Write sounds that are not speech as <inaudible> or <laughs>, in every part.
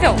Então,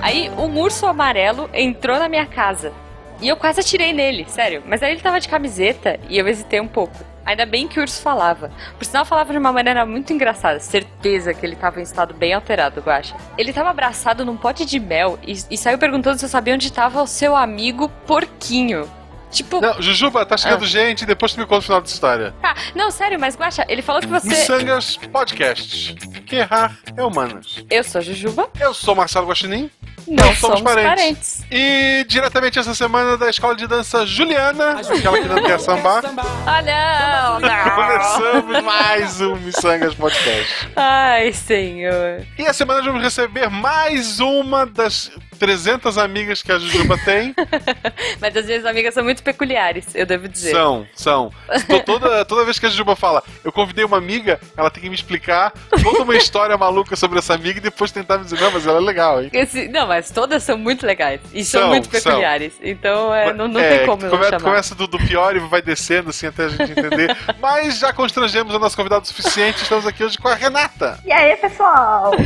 aí um urso amarelo entrou na minha casa. E eu quase atirei nele, sério. Mas aí ele tava de camiseta e eu hesitei um pouco. Ainda bem que o urso falava. Por sinal, falava de uma maneira muito engraçada. Certeza que ele tava em estado bem alterado, Guacha. Ele tava abraçado num pote de mel e, e saiu perguntando se eu sabia onde tava o seu amigo porquinho. Tipo. Não, Jujuba, tá chegando gente, depois tu me conta o final dessa história. Ah, não, sério, mas Guacha, ele falou que você. Missangas Podcast. Que errar é humanas. Eu sou Jujuba. Eu sou Marcelo Guaxinim. Não somos parentes. E diretamente essa semana da escola de dança Juliana, aquela que não quer sambar, Ah, não, não. começamos mais um Missangas Podcast. Ai, senhor. E a semana nós vamos receber mais uma das 300 amigas que a Jujuba tem. <laughs> Mas as minhas amigas são muito peculiares, eu devo dizer. São, são. Tô- Toda, toda vez que a Jujuba fala, eu convidei uma amiga, ela tem que me explicar toda uma história maluca sobre essa amiga e depois tentar me dizer, não, mas ela é legal, hein? Esse- não, mas todas são muito legais. E são, São, muito são. peculiares. Então é, não, não É, tem como eu come- chamar. Começa do, do pior e vai descendo, assim, até a gente entender. <laughs> Mas já constrangemos o nosso convidado o suficiente, estamos aqui hoje com a Renata. E aí, pessoal? <laughs>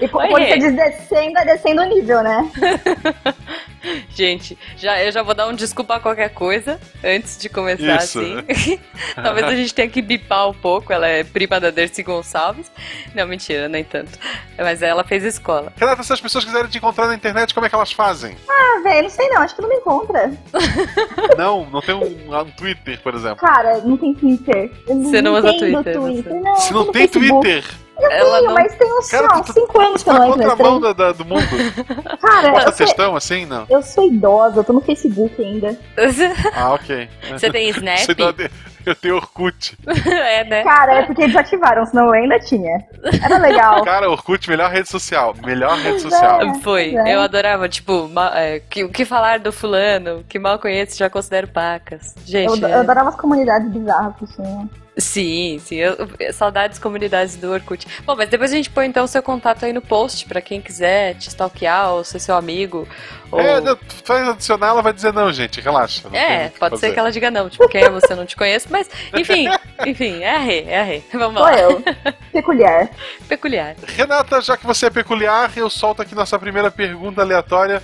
E Oi, quando você diz descendo, é descendo o nível, né? <laughs> Gente, já, eu já vou dar um desculpa a qualquer coisa antes de começar, Isso. assim. <laughs> Talvez a gente tenha que bipar um pouco. Ela é prima da Dercy Gonçalves. Não, mentira, nem tanto. Mas ela fez escola. Renata, se as pessoas quiserem te encontrar na internet, como é que elas fazem? Ah, velho, não sei não, acho que não me encontra. <laughs> Não, não tem um, um Twitter, por exemplo. Cara, não tem Twitter. Eu Você não usa entendo Twitter, Twitter. você- Não, Se não tem Facebook. Twitter, Eu Ela tenho, não- mas tem uns, Cara, lá, tu- uns 5 anos que eu tá não na entro da, da- do mundo. <laughs> Cara, eu sou, textão assim, não. eu sou idosa, eu tô no Facebook ainda. <laughs> Ah, ok. Você tem <laughs> Snap? Eu tenho Orkut. é, né? Cara, é porque desativaram, senão eu ainda tinha. Era legal. Cara, Orkut, melhor rede social. Melhor rede social. é. Foi, É. eu adorava, tipo, é, que- o que falar do fulano, que mal conheço, já considero pacas. Eu, Gente, eu é- adorava as comunidades bizarras que tinha. Sim, sim, eu- saudades comunidades do Orkut. Bom, mas depois a gente põe então o seu contato aí no post, pra quem quiser te stalkear ou ser seu amigo. Ou... É, faz adicionar, ela vai dizer não, gente, relaxa. não É, pode ser fazer. que ela diga não, tipo, quem é você, não te conheço, mas enfim, <laughs> enfim, é a Rê, é a Rê. Vamos Sou lá. eu. <laughs> Peculiar. Peculiar. Renata, já que você é peculiar, eu solto aqui nossa primeira pergunta aleatória.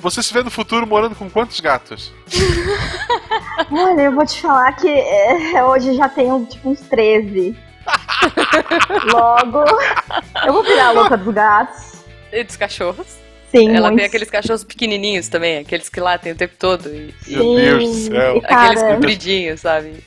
Você se vê no futuro morando com quantos gatos? Olha, eu vou te falar que é, hoje já tenho tipo uns 13. <laughs> Logo, eu vou virar a louca dos gatos. E dos cachorros. Sim, Ela tem muitos. aqueles cachorros pequenininhos também, aqueles que latem o tempo todo. E, e Meu Deus do céu. E, aqueles compridinhos, sabe?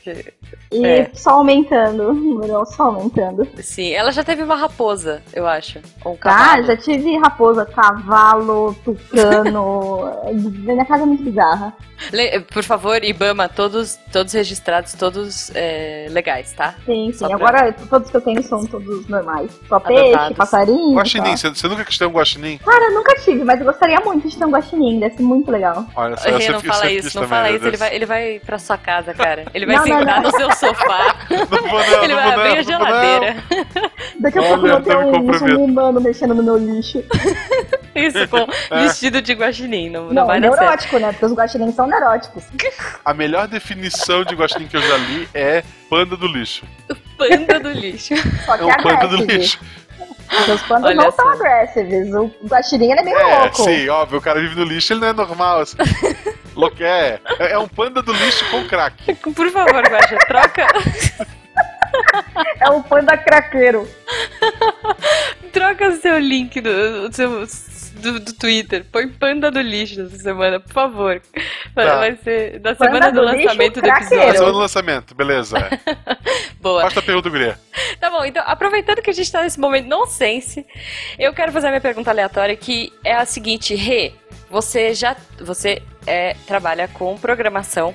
e é. só aumentando. <laughs> Número só aumentando. Sim, ela já teve uma raposa, eu acho. Ou um Ah, cavalo. já tive raposa, cavalo, tucano. <laughs> Minha casa é muito bizarra. Le- Por favor, Ibama, todos, todos registrados, todos é, legais, tá? Sim, Só sim. pra- Agora todos que eu tenho são todos normais. Só Adotados. peixe, passarinho. Guaxinim, só. você, você nunca quis ter um guaxinim? Cara, eu nunca tive, mas eu gostaria muito de ter um guaxinim, deve ser muito legal. Olha só, Rê, eu não fala isso, não fala isso, ele vai, ele vai pra sua casa, cara. Ele vai Não, não, sentar não. no seu sofá, <laughs> Não vou não, ele não vai vou abrir não, a não não. geladeira. Daqui a pouco eu vou ter um, um humano mexendo no meu lixo. <laughs> Isso, com É. vestido de guaxinim, não, não, Não, vai neurótico, né? Porque os guaxinins são neuróticos. A melhor definição de guaxinim que eu já li é panda do lixo. Panda do lixo. Só É que um panda do lixo. Porque os pandas Olha não são só. aggressives. O guaxinim é meio É, louco. sim, óbvio, o cara vive no lixo, ele não é normal. Assim. <laughs> Louco, é, é um panda do lixo com crack. Por favor, Guaxa, troca, É o panda craqueiro. <laughs> troca o seu link do, do seu, do, do Twitter. Põe panda do lixo essa semana, por favor. Vai, Tá. vai ser da Panda semana do, do lixo, lançamento do craqueiro. Semana episódio. do lançamento, beleza. <laughs> Boa. Basta a pergunta, Guria. Tá bom, então, aproveitando que a gente tá nesse momento nonsense, eu quero fazer a minha pergunta aleatória, que é a seguinte, Rê, você já você é, trabalha com programação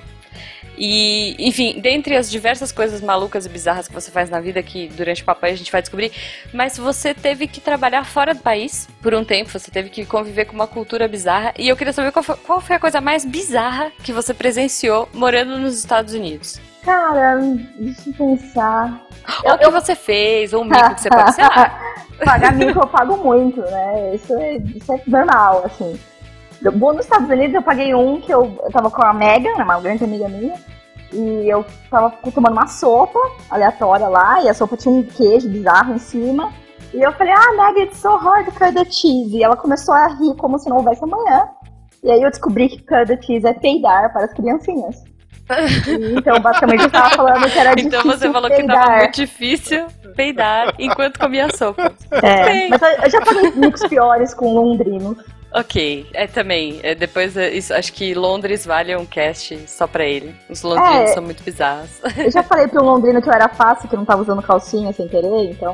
e, enfim, dentre as diversas coisas malucas e bizarras que você faz na vida, que durante o papai a gente vai descobrir, mas você teve que trabalhar fora do país por um tempo, você teve que conviver com uma cultura bizarra, e eu queria saber qual foi, qual foi a coisa mais bizarra que você presenciou morando nos Estados Unidos. Cara, deixa eu pensar. Ou o que você fez, ou um mico que você pode ser lá. <laughs> Pagar mico eu pago muito, né? Isso é, isso é normal, assim. Vou nos Estados Unidos, eu paguei um que eu, eu tava com a Megan, uma grande amiga minha, e eu tava tomando uma sopa aleatória lá, e a sopa tinha um queijo bizarro em cima. E eu falei, ah, Meg, it's so hard the cheese. E ela começou a rir como se não houvesse amanhã. E aí eu descobri que cut the cheese é peidar para as criancinhas. E, então, basicamente, eu tava falando que era Então difícil você falou que peidar. tava muito difícil peidar enquanto comia sopa. É, Bem. mas eu, eu já falei micos piores com londrinos. Ok, é também. É, depois, é, isso, acho que Londres vale um cast só pra ele. Os londrinos É. são muito bizarros. Eu já falei pro londrino que eu era fácil, que eu não tava usando calcinha sem querer, então.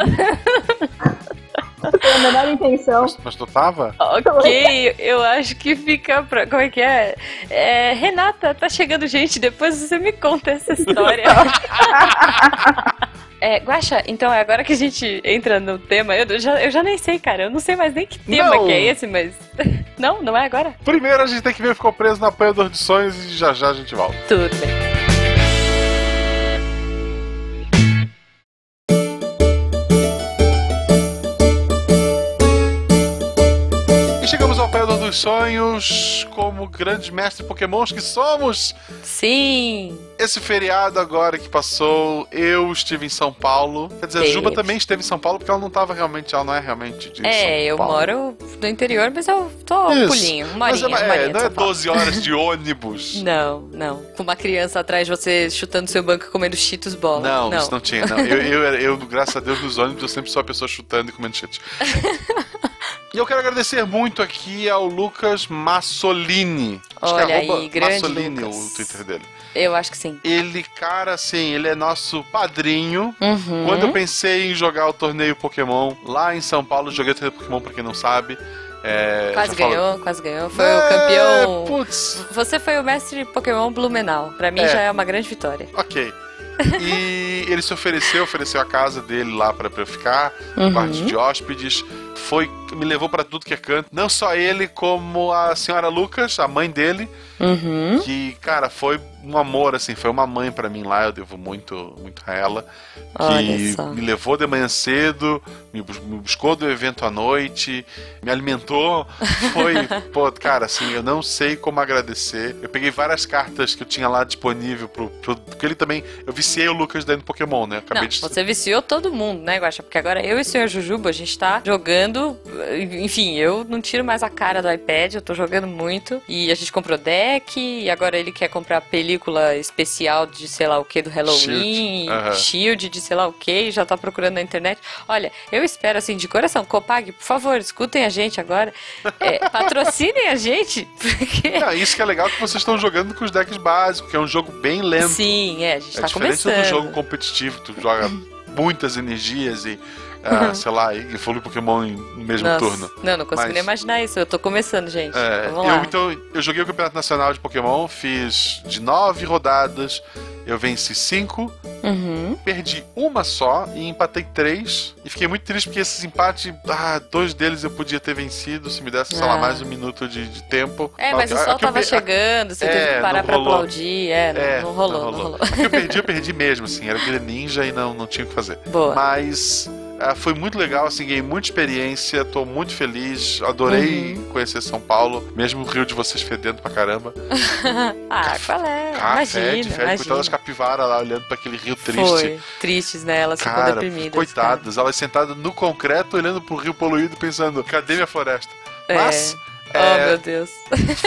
Foi a menor intenção. Mas, mas tu tava? ok, eu acho que fica pra. Como é que é? é? Renata, tá chegando gente, depois você me conta essa história. <laughs> É, Guaxa, então é agora que a gente entra no tema. Eu já, eu já nem sei, cara. Eu não sei mais nem que tema Não. que é esse, mas. <laughs> Não, não é agora? Primeiro a gente tem que ver ficou preso na apanhador de sonhos e já já a gente volta. Tudo bem. Sonhos, como grandes mestres pokémons que somos. Sim. Esse feriado agora que passou, eu estive em São Paulo. Quer dizer, a. Juba também esteve em São Paulo porque ela não estava realmente, ela não é realmente de São É, eu Paulo. moro no interior, mas eu tô um Isso. pulinho, uma Mas horinha, é, uma é, não é São Paulo. 12 horas de ônibus. <laughs> Não, não. Com uma criança atrás de você chutando seu banco e comendo cheetos bola. Não, não. isso não tinha, não. Eu, eu, eu, graças a Deus, nos ônibus eu sempre sou a pessoa chutando e comendo cheetos. <laughs> E eu quero agradecer muito aqui ao Lucas Massolini. Acho que é Olha aí, grande Massolini Lucas. o Twitter dele. Eu acho que sim. Ele, cara, assim, ele é nosso padrinho. Uhum. Quando eu pensei em jogar o torneio Pokémon lá em São Paulo, joguei o torneio Pokémon pra quem não sabe. É, Quase já falo- ganhou, quase ganhou. Foi É, o campeão. Putz, Você foi o mestre Pokémon Blumenau. Pra mim É. já é uma grande vitória. ok. E <laughs> ele se ofereceu, ofereceu a casa dele lá pra, pra eu ficar, Uhum. quarto de hóspedes. Foi, me levou pra tudo que é canto. Não só ele, como a senhora Lucas, a mãe dele, Uhum. que, cara, foi um amor, assim, foi uma mãe pra mim lá, eu devo muito, muito a ela. Que me levou de manhã cedo, me, bus- me buscou do evento à noite, me alimentou. Foi, <laughs> pô, cara, assim, eu não sei como agradecer. Eu peguei várias cartas que eu tinha lá disponível pro. pro porque ele também. Eu viciei o Lucas dentro do Pokémon, né? Acabei Não, de. você viciou todo mundo, né, Guaxa? Porque agora eu e o senhor Jujuba, a gente tá jogando. Enfim, eu não tiro mais a cara do iPad, eu tô jogando muito. E a gente comprou deck, e agora ele quer comprar película especial de sei lá o que do Halloween, Shield, aham. shield de sei lá o que, já tá procurando na internet. Olha, eu espero assim, de coração, Copag, por favor, escutem a gente agora. É, <laughs> patrocinem a gente, porque. Isso que é legal que vocês estão jogando com os decks básicos, que é um jogo bem lento. Sim, é, a gente é tá diferente começando. do jogo competitivo, tu joga muitas energias e, ah, sei lá, e evolui Pokémon no mesmo Nossa, turno. Não, não consigo Mas- nem imaginar isso. Eu tô começando, gente. É, Vamos eu, lá. então, eu joguei o Campeonato Nacional de Pokémon, fiz de nove rodadas, eu venci cinco, Uhum. perdi uma só e empatei três. E fiquei muito triste porque esses empates, ah, dois deles eu podia ter vencido se me desse, sei lá, Ah. mais um minuto de, de tempo. É, mas o sol tava per- chegando, você teve É, que parar não pra rolou. aplaudir. É, não, É, não rolou, não rolou. A que eu perdi, eu <laughs> perdi mesmo, assim, era Greninja e não, não tinha o que fazer. Boa. Mas ah, foi muito legal, assim, ganhei muita experiência, tô muito feliz, adorei Uhum. conhecer São Paulo, mesmo o Rio de vocês fedendo pra caramba. <laughs> ah, qual é? Ah, imagina, fede, fede, imagina. coitadas capivaras lá olhando pra aquele rio triste. Foi. Tristes, né? Elas ficam Cara, deprimidas. coitadas, elas sentadas no concreto, olhando pro rio poluído, pensando, cadê minha floresta? É. Mas Cara. É, Oh, meu Deus.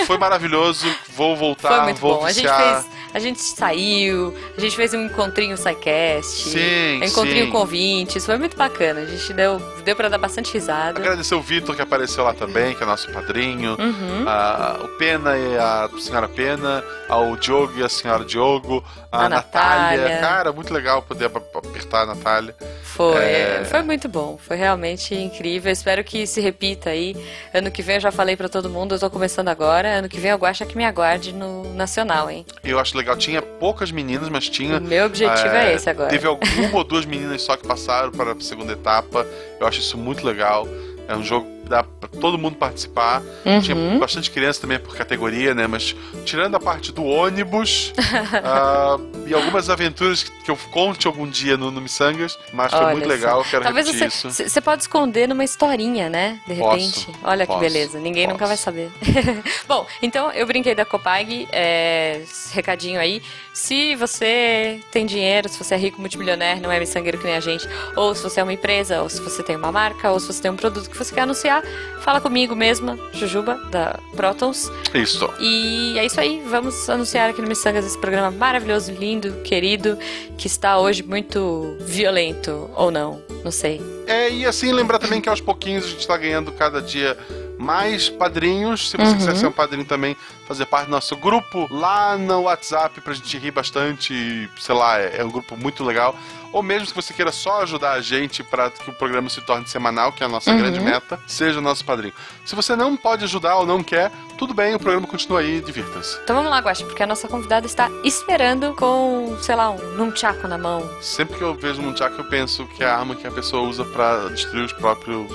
foi maravilhoso, vou voltar, Foi muito vou bom. A gente fez. A gente saiu, a gente fez um encontrinho SciCast. Sim, um encontrinho sim. com ouvintes. Foi muito bacana. A gente deu, deu pra dar bastante risada. Agradecer o Vitor que apareceu lá também, que é nosso padrinho. Uhum. a- o Pena e a senhora Pena, ao Diogo e a senhora Diogo, a, A Natália. Natália. Cara, muito legal poder ap- apertar a Natália. Foi, É. foi muito bom, foi realmente incrível. Espero que se repita aí. Ano que vem eu já falei pra todo mundo, eu tô começando agora. Ano que vem eu gosto que me aguarde no Nacional, hein? Eu acho legal, tinha poucas meninas, mas tinha. O meu objetivo é, esse agora. Teve alguma ou <laughs> duas meninas só que passaram para a segunda etapa. Eu acho isso muito legal. É um jogo dá pra todo mundo participar. Uhum. Tinha bastante criança também por categoria, né? Mas tirando a parte do ônibus <laughs> ah, e algumas aventuras que, que eu conte algum dia no, no Missangas, mas foi Olha muito só. legal, quero Talvez repetir você, isso. você pode esconder numa historinha, né? De Posso, repente. Olha que posso, beleza, ninguém posso. nunca vai saber. <laughs> Bom, então eu brinquei da Copag, é, recadinho aí. Se você tem dinheiro, se você é rico, multimilionário, não é miçangueiro que nem a gente, ou se você é uma empresa, ou se você tem uma marca, ou se você tem um produto que você quer anunciar, fala comigo mesma, Jujuba, da Protons. Isso. E é isso aí, vamos anunciar aqui no Missangas esse programa maravilhoso, lindo, querido, que está hoje muito violento, ou não, não sei. É, e assim, lembrar também que aos pouquinhos a gente tá ganhando cada dia mais padrinhos. Se você Uhum. quiser ser um padrinho também, fazer parte do nosso grupo lá no WhatsApp pra gente rir bastante, sei lá, é, é um grupo muito legal. Ou mesmo se você queira só ajudar a gente para que o programa se torne semanal, que é a nossa Uhum. grande meta, seja nosso padrinho. Se você não pode ajudar ou não quer, tudo bem, o programa continua aí, divirta-se. Então vamos lá, Guaxa, porque a nossa convidada está esperando com, sei lá, um nunchaku na mão. Sempre que eu vejo um Nunchaku, eu penso que é a arma que a pessoa usa pra destruir os próprios.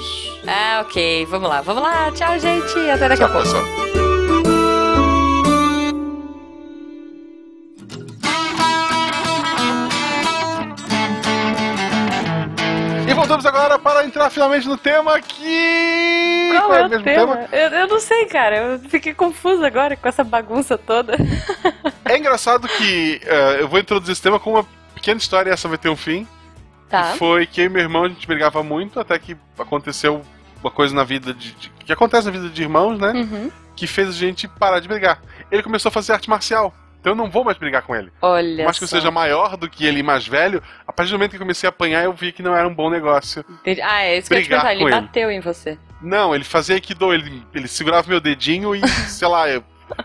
Ah, ok, vamos lá, vamos lá, tchau, gente, até daqui a Tchau, pouco. pessoal. Voltamos agora para entrar finalmente no tema que. Qual é o mesmo tema? Eu, eu não sei, cara, eu fiquei confusa agora com essa bagunça toda. É engraçado que eh, eu vou introduzir esse tema com uma pequena história e essa vai ter um fim. Tá. Que foi que eu e meu irmão a gente brigava muito até que aconteceu uma coisa na vida de, de- que acontece na vida de irmãos, né? Uhum. Que fez a gente parar de brigar. Ele começou a fazer arte marcial. Então eu não vou mais brigar com ele. Olha Mas que eu seja maior do que ele e mais velho, a partir do momento que eu comecei a apanhar, eu vi que não era um bom negócio. Entendi. Ah, é isso que eu ia te perguntar, ele bateu em você. Não, ele fazia Aikido, ele, ele segurava meu dedinho e, <laughs> sei lá, eu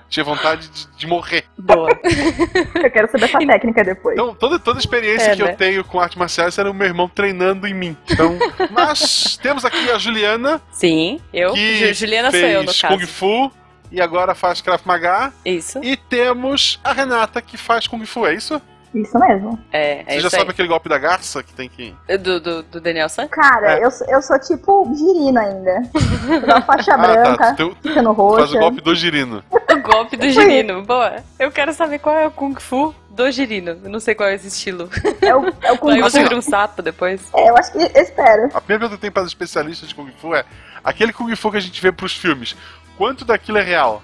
tinha vontade de, de morrer. Boa. <laughs> Eu quero saber essa técnica depois. Então, toda, toda a experiência É, que né? eu tenho com arte marcial era o meu irmão treinando em mim. Então, <laughs> mas temos aqui a Juliana, Sim, eu. que Ju- Juliana sou fez eu, no caso. Kung Fu e agora faz Krav Maga. Isso. E temos a Renata, que faz Kung Fu, é isso? Isso mesmo. É, é Você isso já sabe aquele golpe da garça que tem que... aí. Do, do, do Daniel San? Cara, É. eu, sou- eu sou tipo girino ainda. <laughs> Da faixa Ah, branca, tá. Tu ficando faz o golpe do girino. O golpe do girino. Boa. Eu quero saber qual é o Kung Fu do girino. Eu não sei qual é esse estilo. É o, é o Kung Aí você Fu. vira um sapo depois. É, eu acho que. eu Espero. A primeira pergunta que tem para os especialistas de Kung Fu é: aquele Kung Fu que a gente vê pros filmes, quanto daquilo é real?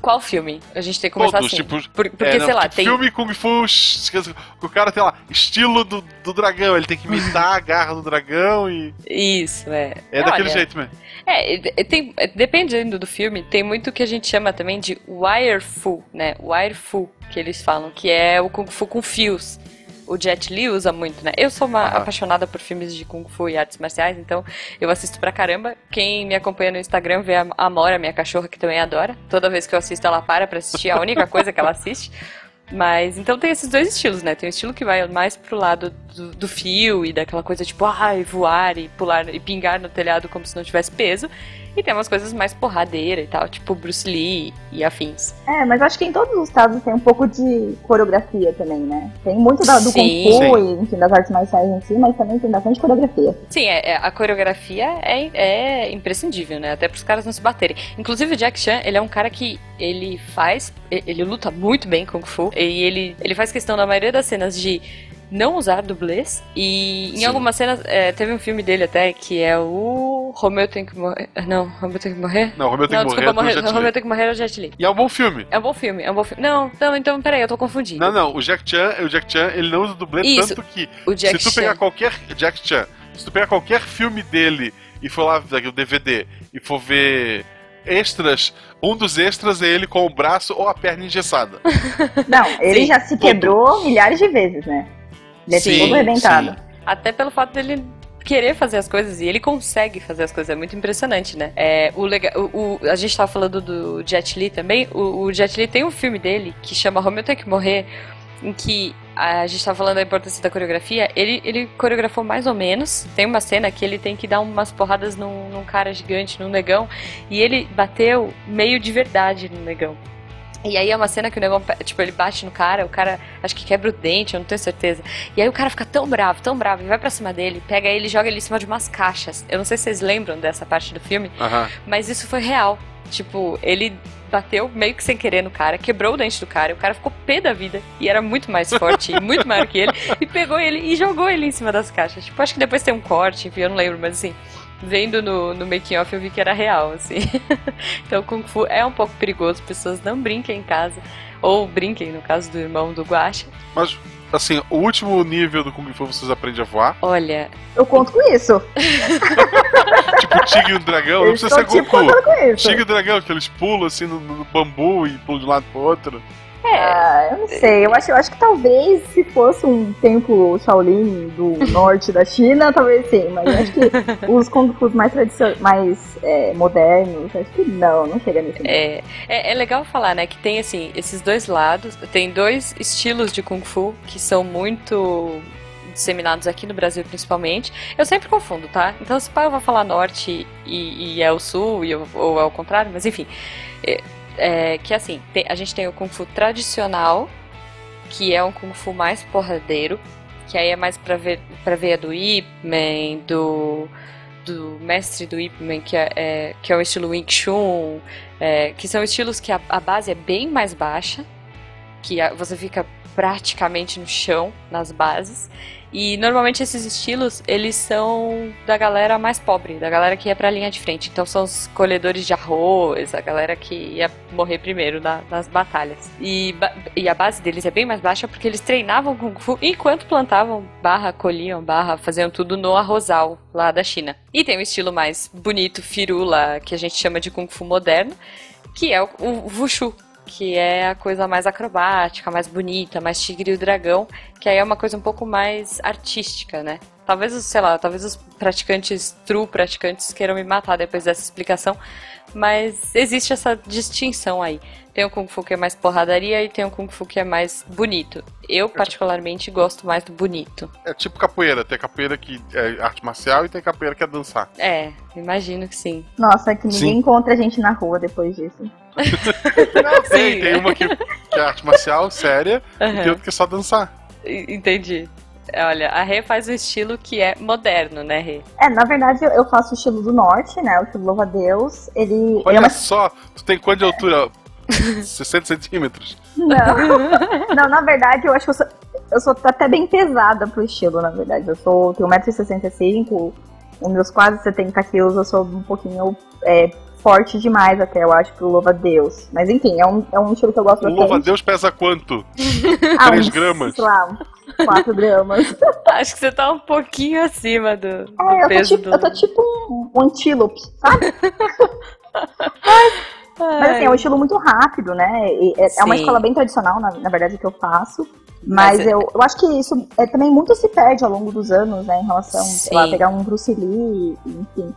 Qual filme? A gente tem que começar Todos, assim. tipo, Por- porque, É, não, sei lá, tipo, tem. Filme Kung Fu, <laughs> o cara tem lá, estilo do, do dragão, ele tem que imitar a garra do dragão e. Isso, é. É daquele Olha, jeito mesmo. É, e tem, é, dependendo do filme, tem muito que a gente chama também de wire fu, né? Wire fu, que eles falam, que é o Kung Fu com fios. O Jet Li usa muito, né? Eu sou uma Aham. apaixonada por filmes de Kung Fu e artes marciais, então eu assisto pra caramba. Quem me acompanha no Instagram vê a Amora, minha cachorra, que também adora. Toda vez que eu assisto, ela para pra assistir, é a única coisa que ela assiste. Mas então tem esses dois estilos, né? Tem o estilo que vai mais pro lado do, do fio e daquela coisa tipo, ai, voar e pular e pingar no telhado como se não tivesse peso. E tem umas coisas mais porradeira e tal, tipo Bruce Lee e afins. É, mas acho que em todos os estados tem um pouco de coreografia também, né? Tem muito da, do Sim. Kung Fu Sim. e, enfim, das artes marciais em si, mas também tem bastante coreografia. Sim, é, é- a coreografia é, é imprescindível, né? Até pros caras não se baterem. Inclusive o Jack Chan, ele é um cara que ele faz, ele luta muito bem Kung Fu e ele, ele faz questão na maioria das cenas de não usar dublês e em Sim. algumas cenas, é, teve um filme dele até que é o Romeu tem que morrer, não, Romeu tem que morrer? Não, Romeu tem não, que morrer. desculpa, é morrer, Jet Li. Romeu tem que morrer é o Jet Li. E é um bom filme. É um bom filme, é um bom filme. Não, não, então peraí, eu tô confundindo. Não, não, o Jack Chan, o Jack Chan, ele não usa dublê Isso. tanto que o Jack se tu pegar Chan. qualquer Jack Chan, se tu pegar qualquer filme dele e for lá ver o DVD e for ver extras, um dos extras é ele com o braço ou a perna engessada. <laughs> Não, ele Sim, já se todo. quebrou milhares de vezes, né? Ele é Sim, todo arrebentado. Até pelo fato dele querer fazer as coisas e ele consegue fazer as coisas, é muito impressionante, né? É, o lega- o, o- a gente tava falando do Jet Li também, o, o Jet Li tem um filme dele que chama Romeu Tem Que Morrer, em que a gente tava falando da importância da coreografia, ele, ele coreografou mais ou menos, tem uma cena que ele tem que dar umas porradas num, num cara gigante, num negão, e ele bateu meio de verdade no negão. E aí é uma cena que o negão, tipo, ele bate no cara, o cara acho que quebra o dente, eu não tenho certeza. E aí o cara fica tão bravo, tão bravo, e vai pra cima dele, pega ele e joga ele em cima de umas caixas. Eu não sei se vocês lembram dessa parte do filme, mas isso foi real. Tipo, ele bateu meio que sem querer no cara, quebrou o dente do cara, e o cara ficou pé da vida, e era muito mais forte e muito maior que ele, e pegou ele e jogou ele em cima das caixas. Tipo, acho que depois tem um corte, enfim, eu não lembro, mas assim, vendo no, no making off eu vi que era real, assim. <laughs> então Kung Fu é um pouco perigoso, pessoas não brinquem em casa, ou brinquem, no caso do irmão do Guacha. Mas, assim, o último nível do Kung Fu vocês aprendem a voar. Olha, Eu conto com isso. <laughs> tipo o tigre e o dragão. Não precisa ser tipo Goku. com isso. Tigre e dragão, que eles pulam assim no, no bambu e pulam de um lado pro outro. Ah, eu não sei. Eu acho, eu acho que talvez se fosse um templo Shaolin do <laughs> norte da China, talvez sim. Mas eu acho que <laughs> os Kung Fu mais, mais é, modernos, acho que não, não chega nível. É, é, é legal falar, né, que tem assim, esses dois lados, tem dois estilos de Kung Fu que são muito disseminados aqui no Brasil principalmente. Eu sempre confundo, tá? Então se pá, eu vou falar norte e, e é o sul, e eu- ou é o contrário, mas enfim. É, é, que assim, tem- a gente tem o Kung Fu tradicional, que é um Kung Fu mais porradeiro, que aí é mais pra, ver, pra veia do Ip Man, do, do mestre do Ip Man, que é, é- que é o estilo Wing Chun, é, que são estilos que a, a base é bem mais baixa, que a- você fica praticamente no chão nas bases. E normalmente esses estilos, eles são da galera mais pobre, da galera que ia pra linha de frente. Então são os colhedores de arroz, a galera que ia morrer primeiro na- nas batalhas. E, e a base deles é bem mais baixa porque eles treinavam Kung Fu enquanto plantavam, barra, colhiam, barra, faziam tudo no arrozal lá da China. E tem um estilo mais bonito, firula, que a gente chama de Kung Fu moderno, que é o, o Wushu, que é a coisa mais acrobática, mais bonita, mais tigre e o dragão, que aí é uma coisa um pouco mais artística, né? Talvez, sei lá, talvez os praticantes, true praticantes, queiram me matar depois dessa explicação, mas existe essa distinção aí. Tem o Kung Fu que é mais porradaria e tem o Kung Fu que é mais bonito. Eu, particularmente, gosto mais do bonito. É tipo capoeira. Tem capoeira que é arte marcial e tem capoeira que é dançar. É, imagino que sim. Nossa, é que ninguém Sim. encontra a gente na rua depois disso. <laughs> Tem, tem uma que, que é arte marcial, séria, e Aham. tem outra que é só dançar. E- Entendi. Olha, a Rê faz o estilo que é moderno, né, Rê? É, na verdade eu- faço o estilo do norte, né? O estilo louva-a-Deus. Ele, ele Olha é uma só, tu tem quanto de altura? <laughs> 60 centímetros. Não. não, na verdade, eu acho que eu sou, eu sou até bem pesada pro estilo, na verdade. Eu sou, tenho 1,65m, os meus quase 70 quilos, eu sou um pouquinho é, forte demais até, eu acho, pro louva-a-Deus. Mas enfim, é um, é um estilo que eu gosto O bastante. louva-a-Deus pesa quanto? Ah, três uns, gramas. Sei lá, 4 gramas. <laughs> Acho que você tá um pouquinho acima do, do É, eu tô, peso tipo, do. eu tô tipo um, um antílope, sabe? Mas <laughs> assim, é um estilo muito rápido, né? É, é uma escola bem tradicional, na, na verdade, que eu faço. Mas, Mas é- eu, eu acho que isso é, também muito se perde ao longo dos anos, né? Em relação, sei lá, Sim. pegar um Bruce Lee, enfim.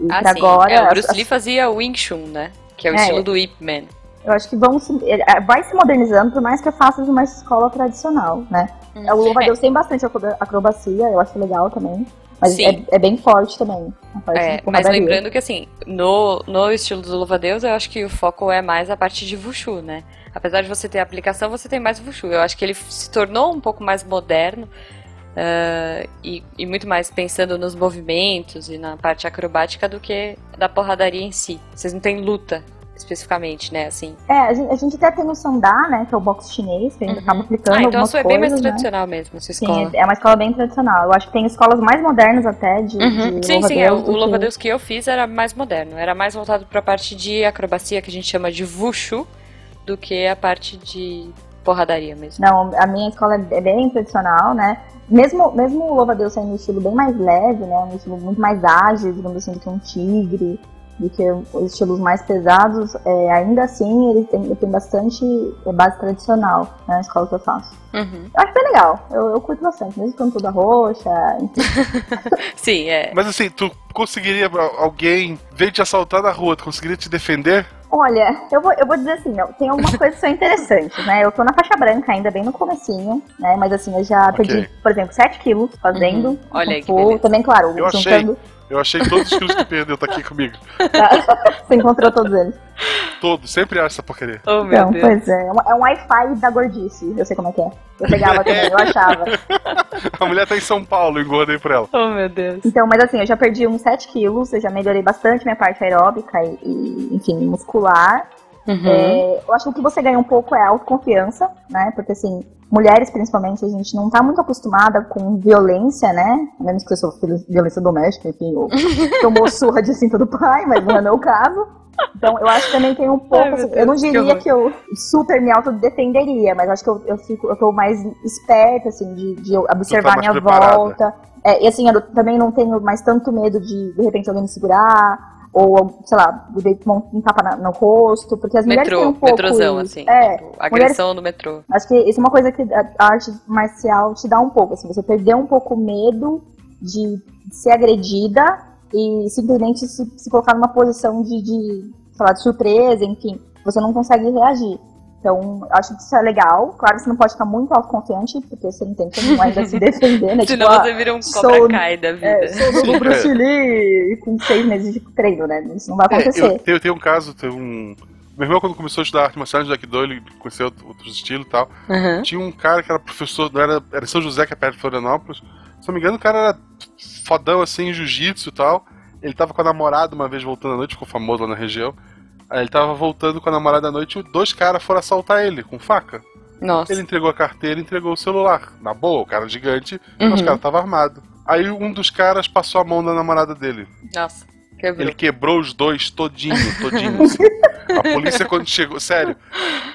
E Ah, agora. é, o Bruce Lee fazia o Wing Chun, né? Que é o É. estilo do Ip Man. Eu acho que vão se, é, vai se modernizando, por mais que eu faça de uma escola tradicional, né? Hum. O Louva-a-Deus tem bastante acroba- acrobacia, eu acho legal também. Mas é, é bem forte também. É, mas lembrando que assim, no, no estilo do Louva-a-Deus, eu acho que o foco é mais a parte de Wushu, né? Apesar de você ter a aplicação, você tem mais Wushu. Eu acho que ele se tornou um pouco mais moderno ah, e, e muito mais pensando nos movimentos e na parte acrobática do que da porradaria em si. Vocês não têm luta especificamente, né? Assim. É, a gente, a gente até tem o Sandá, né? Que é o boxe chinês, que a gente Uhum. acaba aplicando Ah, então a sua é bem mais né? tradicional mesmo, a sua escola. Sim, é uma escola bem tradicional. Eu acho que tem escolas mais modernas até de, Uhum. de Sim, sim, é, o do que- louva-a-Deus que eu fiz era mais moderno, era mais voltado para a parte de acrobacia que a gente chama de wushu do que a parte de porradaria mesmo. Não, a minha escola é bem tradicional, né? Mesmo, mesmo o louva-a-Deus sendo um estilo bem mais leve, né? Um estilo muito mais ágil, digamos assim, do que um tigre, do que os estilos mais pesados, é, ainda assim ele tem, ele tem bastante é, base tradicional né, na escola que eu faço. Uhum. Eu acho bem legal, eu, eu curto bastante, mesmo com toda roxa. <laughs> Sim, é. Mas assim, tu conseguiria alguém veio te assaltar na rua, tu conseguiria te defender? Olha, eu vou, eu vou dizer assim, ó, tem algumas coisas que são interessantes, né? Eu tô na faixa branca ainda, bem no comecinho, né? Mas assim, eu já Ok. perdi, por exemplo, 7 quilos fazendo. Uhum. Olha aí que Kung Fu. beleza. Também, claro, Eu achei. Eu achei todos os quilos que perdeu, tá aqui comigo. Tá? <laughs> Você encontrou todos eles. todo, sempre acha essa porcaria. Oh, meu Então, Deus. pois é. É um- É um Wi-Fi da gordice. Eu sei como é que é. Eu pegava <laughs> também, eu achava. <laughs> A mulher tá em São Paulo, eu engordei por ela. Oh, meu Deus. Então, mas assim, eu já perdi uns 7 quilos, eu já melhorei bastante minha parte aeróbica e, e, enfim, muscular. Uhum. É, eu acho que o que você ganha um pouco é autoconfiança, né? Porque assim, mulheres principalmente, a gente não tá muito acostumada com violência, né? Menos que você sofra violência doméstica, enfim, ou <laughs> tomou surra de cinta do pai, mas não é meu caso. Então, eu acho que também tem um pouco, Ai, assim, Deus, eu não que diria horror. que eu super me autodefenderia, mas acho que eu, eu, fico, eu tô mais esperta, assim, de, de observar mais minha preparada. volta. É, e assim, eu também não tenho mais tanto medo de, de repente, alguém me segurar, ou, sei lá, de repente, um tapa na- no rosto, porque as mulheres têm Metrô, um pouco metrôzão, isso. assim. É, tipo, agressão no metrô. Acho que isso é uma coisa que a arte marcial te dá um pouco, assim, você perder um pouco o medo de ser agredida e simplesmente se, se colocar numa posição de, de, sei lá, de surpresa, enfim, você não consegue reagir. Então, eu acho que isso é legal. Claro que você não pode ficar muito autoconfiante, porque você não tem como ainda se defender, né? <laughs> Senão Tipo, ah, você vira um Cobra Kai da vida. é, sou do Bruce <laughs> é. Lee com seis meses de treino, né? Isso não vai É, acontecer. eu, tenho, um caso, teve um. Meu irmão, quando começou a estudar arte marcial de Aikido, ele conheceu outro- outros estilos e tal. Uhum. Tinha um cara que era professor, não era, era São José, que é perto de Florianópolis. Se não me engano, o cara era fodão assim em jiu-jitsu e tal. Ele tava com a namorada uma vez voltando à noite, ficou famoso lá na região. Aí ele tava voltando com a namorada à noite e dois caras foram assaltar ele com faca. Nossa. Ele entregou a carteira e entregou o celular. Na boa, o cara gigante, mas Uhum. o cara tava armado. Aí um dos caras passou a mão na namorada dele. Nossa. Quebrou. Ele quebrou os dois todinho, todinho. <laughs> assim. A polícia quando chegou, sério,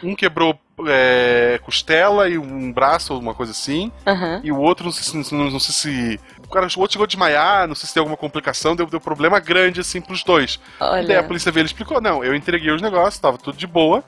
um quebrou é, costela e um braço, uma coisa assim, Aham. e o outro não sei se, não, não sei se o cara o outro chegou a desmaiar, não sei se tem alguma complicação, deu, deu problema grande assim pros dois. E daí a Olha. polícia veio e explicou, não, eu entreguei os negócios, tava tudo de boa.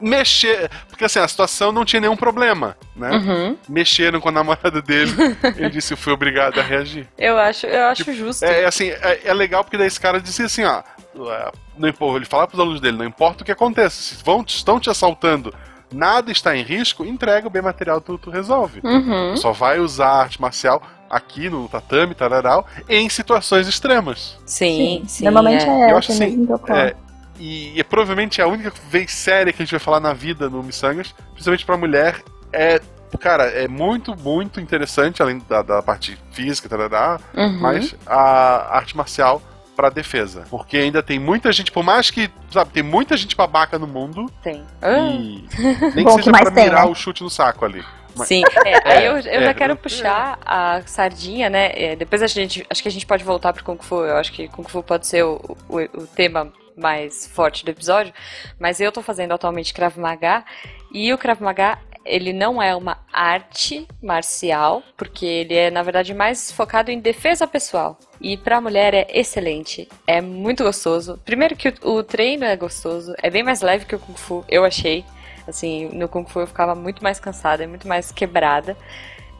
Mexer, porque assim, a situação não tinha nenhum problema, né? Uhum. Mexeram com a namorada dele, <laughs> ele disse eu fui obrigado a reagir. Eu acho, eu acho justo. É, é assim, é, é legal porque daí esse cara dizia assim, ó. é, Não importa, ele falava pros alunos dele, não importa o que aconteça, se vão, estão te assaltando, nada está em risco, entrega o bem material, tu, tu resolve. Uhum. Só vai usar a arte marcial aqui no tatame, tararau, em situações extremas. Sim, sim. Normalmente é. é, Eu acho assim que. É, e, e é provavelmente a única vez séria que a gente vai falar na vida no Missangas, principalmente pra mulher, é. Cara, é muito, muito interessante, além da, da parte física, tarará, Uhum. mas a arte marcial pra defesa. Porque ainda tem muita gente, por mais que, sabe, tem muita gente babaca no mundo Tem. Ah, e nem Bom, que que seja mais pra tem, mirar né? o chute no saco ali. Mas- Sim, <laughs> é, aí eu, eu é, já quero é. puxar a sardinha, né? é, depois a gente. Acho que a gente pode voltar pro Kung Fu. Eu acho que Kung Fu pode ser o, o, o tema mais forte do episódio. Mas eu tô fazendo atualmente Krav Maga. E o Krav Maga, ele não é uma arte marcial, porque ele é, na verdade, mais focado em defesa pessoal. E pra mulher é excelente. É muito gostoso. Primeiro que o, o treino é gostoso. É bem mais leve que o Kung Fu, eu achei. Assim, no Kung Fu eu ficava muito mais cansada, muito mais quebrada.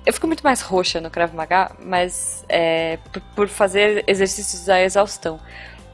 Eu fico muito mais roxa no Krav Maga, mas é, por, por fazer exercícios à exaustão.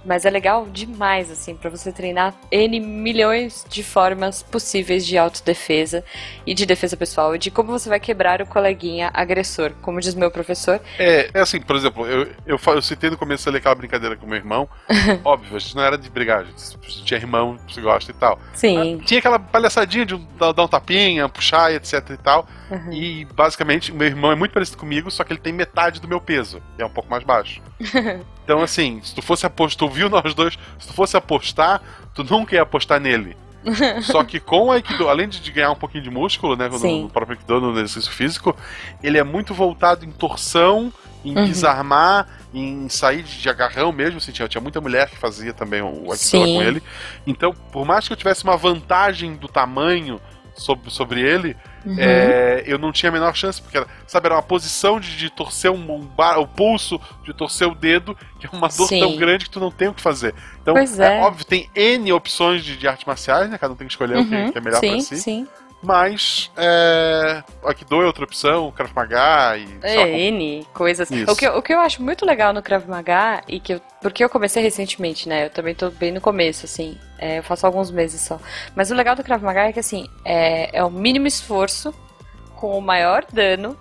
Mas é legal demais, assim, pra você treinar N milhões de formas possíveis de autodefesa e de defesa pessoal, e de como você vai quebrar o coleguinha agressor. Como diz meu professor, É, é assim, por exemplo, eu, eu, eu citei no começo ali aquela brincadeira com meu irmão. <laughs> Óbvio, a gente não era de brigar, a gente tinha irmão, se gosta e tal. sim. Tinha aquela palhaçadinha de dar, um tapinha, puxar etc e tal. Uhum. E basicamente, o meu irmão é muito parecido comigo, só que ele tem metade do meu peso. E é um pouco mais baixo. <laughs> então, assim, se tu fosse apostar, tu viu nós dois, se tu fosse apostar, tu nunca ia apostar nele. <laughs> Só que com o Aikido, além de ganhar um pouquinho de músculo, né? No, Sim. no próprio Aikido, no exercício físico, ele é muito voltado em torção, em Uhum. desarmar, em sair de agarrão mesmo. Assim, tinha, tinha muita mulher que fazia também o Aikido com ele. Então, por mais que eu tivesse uma vantagem do tamanho sobre, sobre ele, Uhum. é, eu não tinha a menor chance, porque, sabe, era uma posição de, de torcer um, um bar- o pulso, de torcer o dedo, que é uma dor Sim. tão grande que tu não tem o que fazer. Então, Pois é. óbvio, tem N opções de, de artes marciais, né? Cada um tem que escolher o que, Uhum. que é melhor sim, pra si. sim. Mas, é, Aikido é outra opção, o Krav Maga e... sei lá, É, N coisas. Isso. O que, eu- o que eu acho muito legal no Krav Maga, e que eu, porque eu comecei recentemente, né? Eu também tô bem no começo, assim. é, eu faço alguns meses só. Mas o legal do Krav Maga é que, assim, é, é o mínimo esforço com o maior dano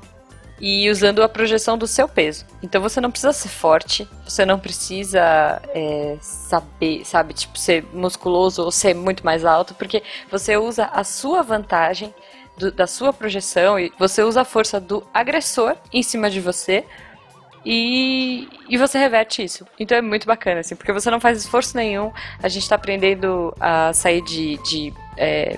e usando a projeção do seu peso. Então você não precisa ser forte, você não precisa é, saber, sabe, tipo, ser musculoso ou ser muito mais alto, porque você usa a sua vantagem do, da sua projeção e você usa a força do agressor em cima de você e, e você reverte isso. Então é muito bacana, assim, porque você não faz esforço nenhum. A gente está aprendendo a sair de, de é,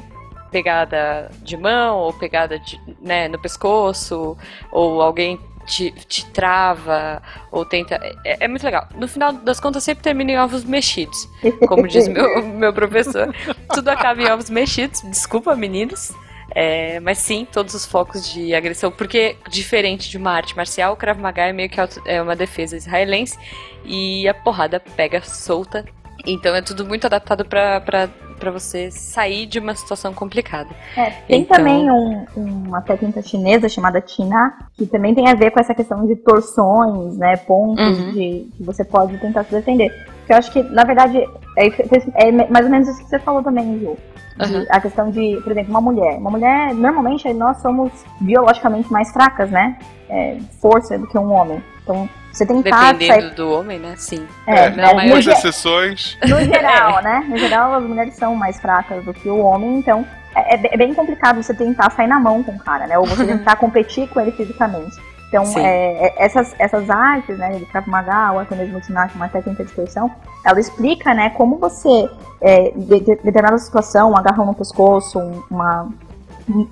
pegada de mão ou pegada de, né, no pescoço, ou alguém te, te trava, ou tenta. É, é, muito legal. No final das contas, sempre termina em ovos mexidos. Como diz meu, <laughs> meu professor. Tudo acaba em ovos mexidos. Desculpa, meninos. É, mas sim, todos os focos de agressão, porque diferente de uma arte marcial, o Krav Maga é meio que é uma defesa israelense e a porrada pega solta. Então é tudo muito adaptado para você sair de uma situação complicada. É, tem então... também um, uma técnica chinesa chamada China, que também tem a ver com essa questão de torções, né, pontos uhum. de, que você pode tentar se defender. Que eu acho que, na verdade, é, é mais ou menos isso que você falou também, Ju. Uhum. A questão de, por exemplo, uma mulher. Uma mulher, normalmente, nós somos biologicamente mais fracas, né? É, força do que um homem. Então, você tentar Dependendo sair... do homem, né? Sim. É, é, é algumas exceções. No <laughs> geral, é. né? No geral, as mulheres são mais fracas do que o homem, então é, é, bem complicado você tentar sair na mão com o cara, né? Ou você <laughs> tentar competir com ele fisicamente. Então, é, é, essas, essas artes, né, de Krav Maga, ou até mesmo Tinach, uma técnica de dispersão, ela explica, né, como você, é, de, de, determinada situação, um agarrão no pescoço, uma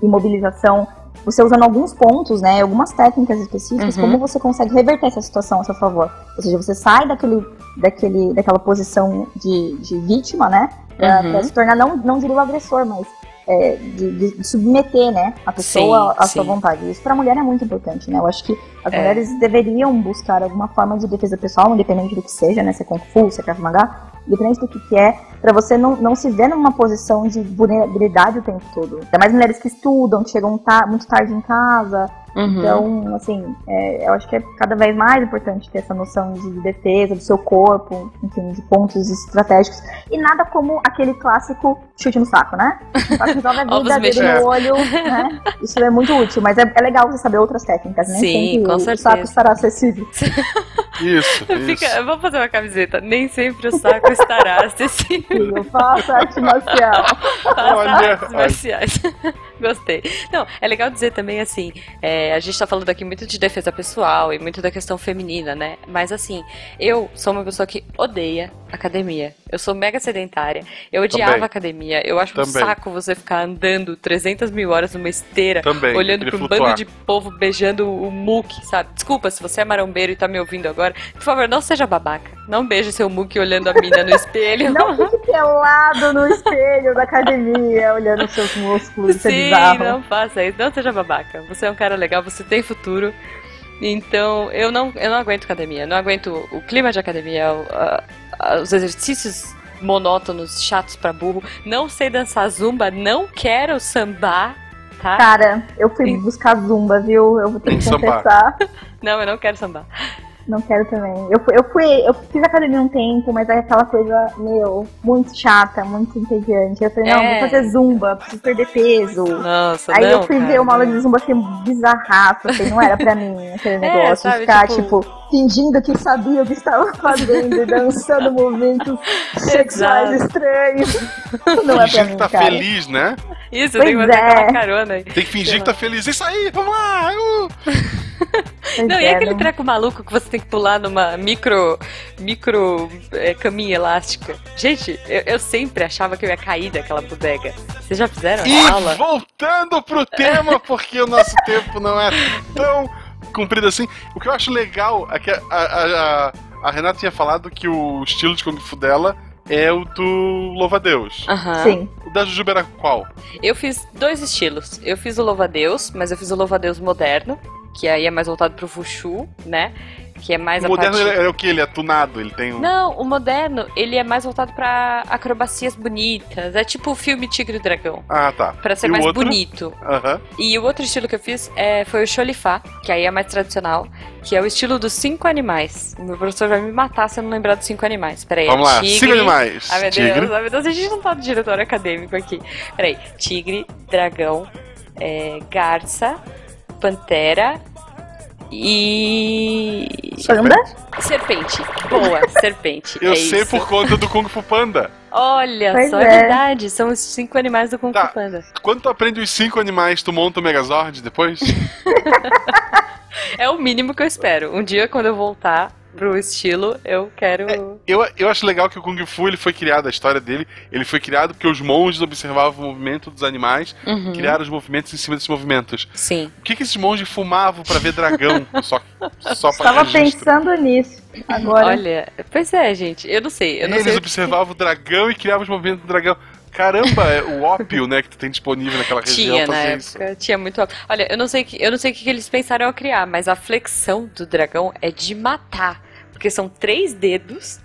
imobilização, você usando alguns pontos, né, algumas técnicas específicas, uhum. como você consegue reverter essa situação a seu favor. Ou seja, você sai daquele, daquele, daquela posição de, de vítima, né, pra, uhum. pra se tornar, não, não diria o agressor, mas é, de, de, submeter né, a pessoa à sua vontade. Isso para a mulher é muito importante, né? Eu acho que as é. mulheres deveriam buscar alguma forma de defesa pessoal, independente do que seja, né? Se é Kung Fu, se é Krav Maga, independente do que, que é, para você não, não se ver numa posição de vulnerabilidade o tempo todo. Ainda mais mulheres que estudam, que chegam ta muito tarde em casa, Uhum. Então, assim, é, eu acho que é cada vez mais importante ter essa noção de defesa do seu corpo, enfim, de pontos estratégicos. E nada como aquele clássico chute no saco, né? <laughs> Resolve a vida, dedo no olho, né? Isso é muito útil, mas é, é legal você saber outras técnicas, né? Sim, sempre com certeza. o saco estará acessível. <laughs> Isso, Fica, isso. Vamos fazer uma camiseta. Nem sempre o saco estará acessível. Faça arte marcial. Faça Olha, artes marciais. <laughs> Gostei. Não, é legal dizer também assim, é, a gente tá falando aqui muito de defesa pessoal e muito da questão feminina, né? Mas assim, eu sou uma pessoa que odeia academia. Eu sou mega sedentária. Eu odiava também. academia. Eu acho também. um saco você ficar andando 300 mil horas numa esteira, também. olhando para um bando de povo beijando o muque, sabe? Desculpa, se você é marombeiro e tá me ouvindo agora, por favor, não seja babaca. Não beije seu muque olhando a mina no espelho. Não <laughs> fique pelado no espelho da academia, olhando seus músculos. Sim, bizarro. não faça isso. Não seja babaca. Você é um cara legal, você tem futuro. Então, eu não, eu não aguento academia. Não aguento o clima de academia, os exercícios monótonos, chatos pra burro. Não sei dançar zumba, não quero sambar, tá? Cara, eu fui buscar zumba, viu? Eu vou ter que confessar. Não, eu não quero sambar. Não quero também. Eu fui, eu fui, eu fiz academia um tempo, mas é aquela coisa, meu, muito chata, muito entediante. Eu falei, não, é. vou fazer zumba, preciso perder peso. Nossa, Aí não, eu fui cara, ver uma aula de zumba, achei bizarraço, assim, não era pra mim aquele <laughs> é, negócio. Sabe, de ficar, tipo... tipo... fingindo que sabia o que estava fazendo, dançando <laughs> movimentos sexuais estranhos. <laughs> Não é pra mim, que tá cara. feliz, né? Isso, pois tem que fazer é. aquela carona aí. Tem que fingir que tá feliz. Isso aí, vamos lá! Não, é, e aquele treco maluco que você tem que pular numa micro, micro é, caminha elástica? Gente, eu, eu, sempre achava que eu ia cair daquela bodega. Vocês já fizeram e aula? voltando pro tema, porque o nosso tempo não é tão comprido assim. O que eu acho legal é que a, a, a, a Renata tinha falado que o estilo de Kung Fu dela é o do Louva-Deus. Uhum. Sim. O da Jujuba era qual? Eu fiz dois estilos. Eu fiz o Louva-Deus, mas eu fiz o Louva-Deus moderno, que aí é mais voltado pro Fushu, né? Que é mais o moderno parte... é o que? Ele é tunado? Ele tem um... Não, o moderno, ele é mais voltado para acrobacias bonitas. É tipo o filme Tigre e Dragão. Ah, tá. Pra ser e mais outro? bonito. Uhum. E o outro estilo que eu fiz é, foi o Cholifá, que aí é mais tradicional, que é o estilo dos cinco animais. O meu professor vai me matar se eu não lembrar dos cinco animais. Peraí, Vamos é lá, tigre... cinco animais. Ai, meu tigre. Deus, ai, meu Deus, a gente não tá no diretório acadêmico aqui. Peraí, tigre, dragão, é, garça, pantera e. Panda? Serpente. Boa, serpente. Eu é sei isso. por conta do Kung Fu Panda. Olha Pois só, é. é. verdade. São os cinco animais do Kung Tá. Fu Panda. Quando tu aprende os cinco animais, tu monta o Megazord depois? <laughs> É o mínimo que eu espero. Um dia, quando eu voltar pro estilo, eu quero. Eu, eu acho legal que o Kung Fu ele foi criado, a história dele, ele foi criado porque os monges observavam o movimento dos animais Uhum. e criaram os movimentos em cima desses movimentos. Sim. O que, que esses monges fumavam pra ver dragão? <laughs> só, só pra Tava registro? pensando nisso. Agora. Olha, pois é, gente. Eu não sei. Eu não Eles sei. o que- observavam o dragão e criavam os movimentos do dragão. Caramba, é o ópio, né, que tu tem disponível naquela região Tinha na isso. época, tinha muito. Olha, eu não sei que eu não sei o que que eles pensaram ao criar, mas a flexão do dragão é de matar, porque são três dedos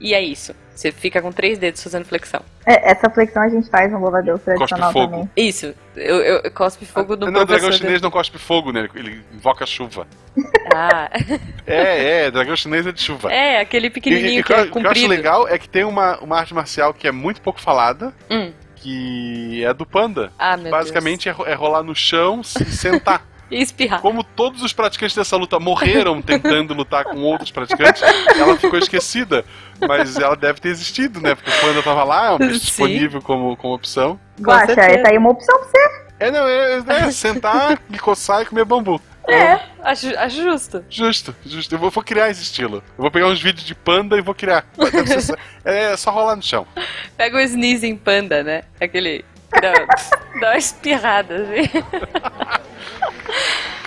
e é isso. Você fica com três dedos fazendo flexão. É, essa flexão a gente faz no Louva a Deus tradicional fogo. também. Isso. Eu, eu, eu cospe fogo no Ah, não, o dragão chinês não cospe fogo, né? Ele invoca chuva. do- Ah, <laughs> É, é, dragão chinês é de chuva. é aquele E- e- pequenininho e que o é que eu acho legal é que tem uma, uma arte marcial que é muito pouco falada, Hum. que é do panda. Ah, meu Basicamente é, ro- é rolar no chão e sentar. <laughs> E espirrar. Como todos os praticantes dessa luta morreram tentando lutar com outros praticantes, ela ficou esquecida. Mas ela deve ter existido, né? Porque o panda tava lá, é um disponível como, como opção. Guaxa, certeza. tá aí uma opção pra você. É, não, é, é sentar, <laughs> me coçar e comer bambu. É, acho, acho justo. Justo, justo. Eu vou, vou criar esse estilo. Eu vou pegar uns vídeos de panda e vou criar. Ser só- é só rolar no chão. Pega o sneezing panda, né? Aquele. que Dá, dá uma espirrada, assim. <laughs>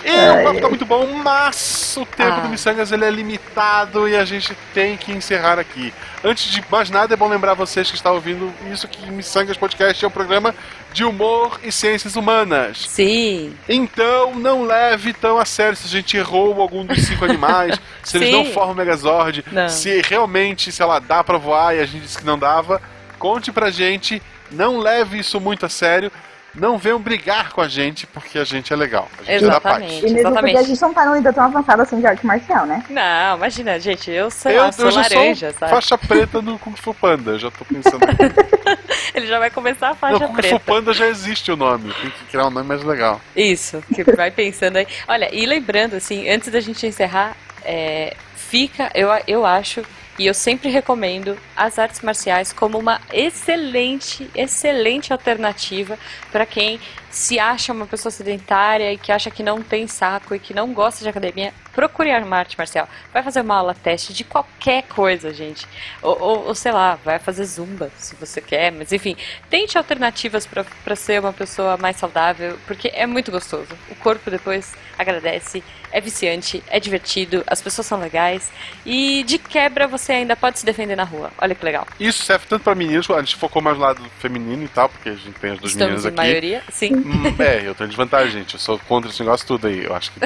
E o papo tá muito bom, mas o tempo Ah. do Missangas ele é limitado e a gente tem que encerrar aqui. Antes de mais nada, é bom lembrar vocês que estão ouvindo isso que Missangas Podcast é um programa de humor e ciências humanas. Sim. Então, não leve tão a sério se a gente errou algum dos cinco animais, <laughs> se eles Sim. não formam o Megazord, Não. se realmente, sei lá, dá pra voar e a gente disse que não dava. Conte pra gente, não leve isso muito a sério. Não venham brigar com a gente, porque a gente é legal. A gente dá paz. Exatamente. E mesmo Exatamente. porque a gente não tá nível tão avançado assim de arte marcial, né? Não, imagina, gente, eu sei Eu, eu sou já laranja, sou sabe? faixa preta no Kung Fu Panda, já tô pensando. <laughs> Ele já vai começar a no faixa Kung Fu preta. Panda já existe o nome, tem que criar um nome mais legal. Isso, que vai pensando aí. Olha, e lembrando, assim, antes da gente encerrar, é, fica, eu, eu acho, e eu sempre recomendo as artes marciais como uma excelente, excelente alternativa para quem se acha uma pessoa sedentária e que acha que não tem saco e que não gosta de academia. Procure uma arte marcial. Vai fazer uma aula teste de qualquer coisa, gente. Ou, ou, ou, sei lá, vai fazer zumba se você quer, mas enfim, tente alternativas para ser uma pessoa mais saudável, porque é muito gostoso. O corpo depois agradece, é viciante, é divertido, as pessoas são legais e de quebra você ainda pode se defender na rua. Olha que legal. Isso serve tanto pra meninos, a gente focou mais no lado feminino e tal, porque a gente tem as duas Estamos meninas aqui. maioria, sim. Hum, é, eu tenho desvantagem, gente. Eu sou contra esse negócio tudo aí, eu acho que.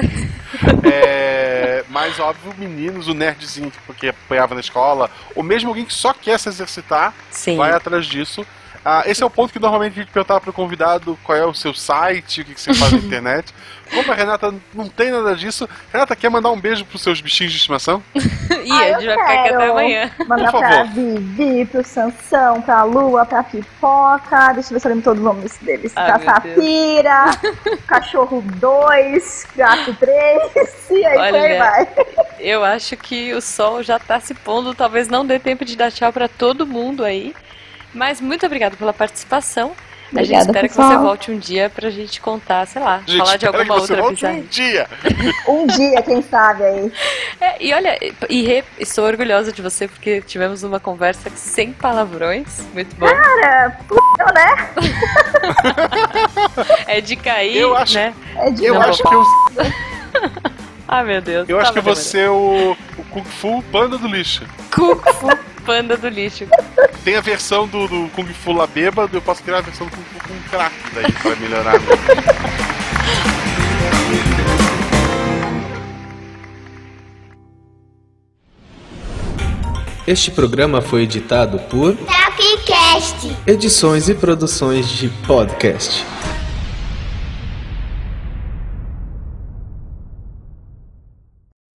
É, mas, óbvio, meninos, o nerdzinho que porque apanhava na escola, ou mesmo alguém que só quer se exercitar, Sim. vai atrás disso. Ah, esse é o ponto que normalmente a gente perguntava pro convidado qual é o seu site, o que, que você faz na <laughs> internet. Como a Renata não tem nada disso, Renata, quer mandar um beijo pros seus bichinhos de estimação? <laughs> Ah, a eu gente vai ficar aqui até amanhã. Mandar Por pra favor. Vivi, pro Sansão, pra Lua, pra Pipoca. Deixa eu ver se eu lembro todos os nomes deles. Ai, pra Safira, <laughs> Cachorro 2, Gato 3, <laughs> e aí por aí Olha, vai. Eu acho que o sol já tá se pondo, talvez não dê tempo de dar tchau pra todo mundo aí. Mas muito obrigado pela participação. A gente Obrigada, espera que pessoal. você volte um dia pra gente contar, sei lá, gente falar de alguma que você outra volte bizarra. um dia. <laughs> Um dia, quem sabe aí. É, e olha, e estou orgulhosa de você porque tivemos uma conversa sem palavrões. Muito bom. Cara, p***, né? <laughs> É de cair, Eu acho- né? É de Eu Não, acho bom. que eu, <laughs> Ah, meu Deus. eu acho que vou ser o, o Kung Fu Panda do lixo. Kung Fu Panda do lixo. Tem a versão do, do Kung Fu lá bêbado, eu posso criar a versão do Kung Fu com crack daí pra melhorar. Este programa foi editado por Tapcast. Edições e Produções de Podcast.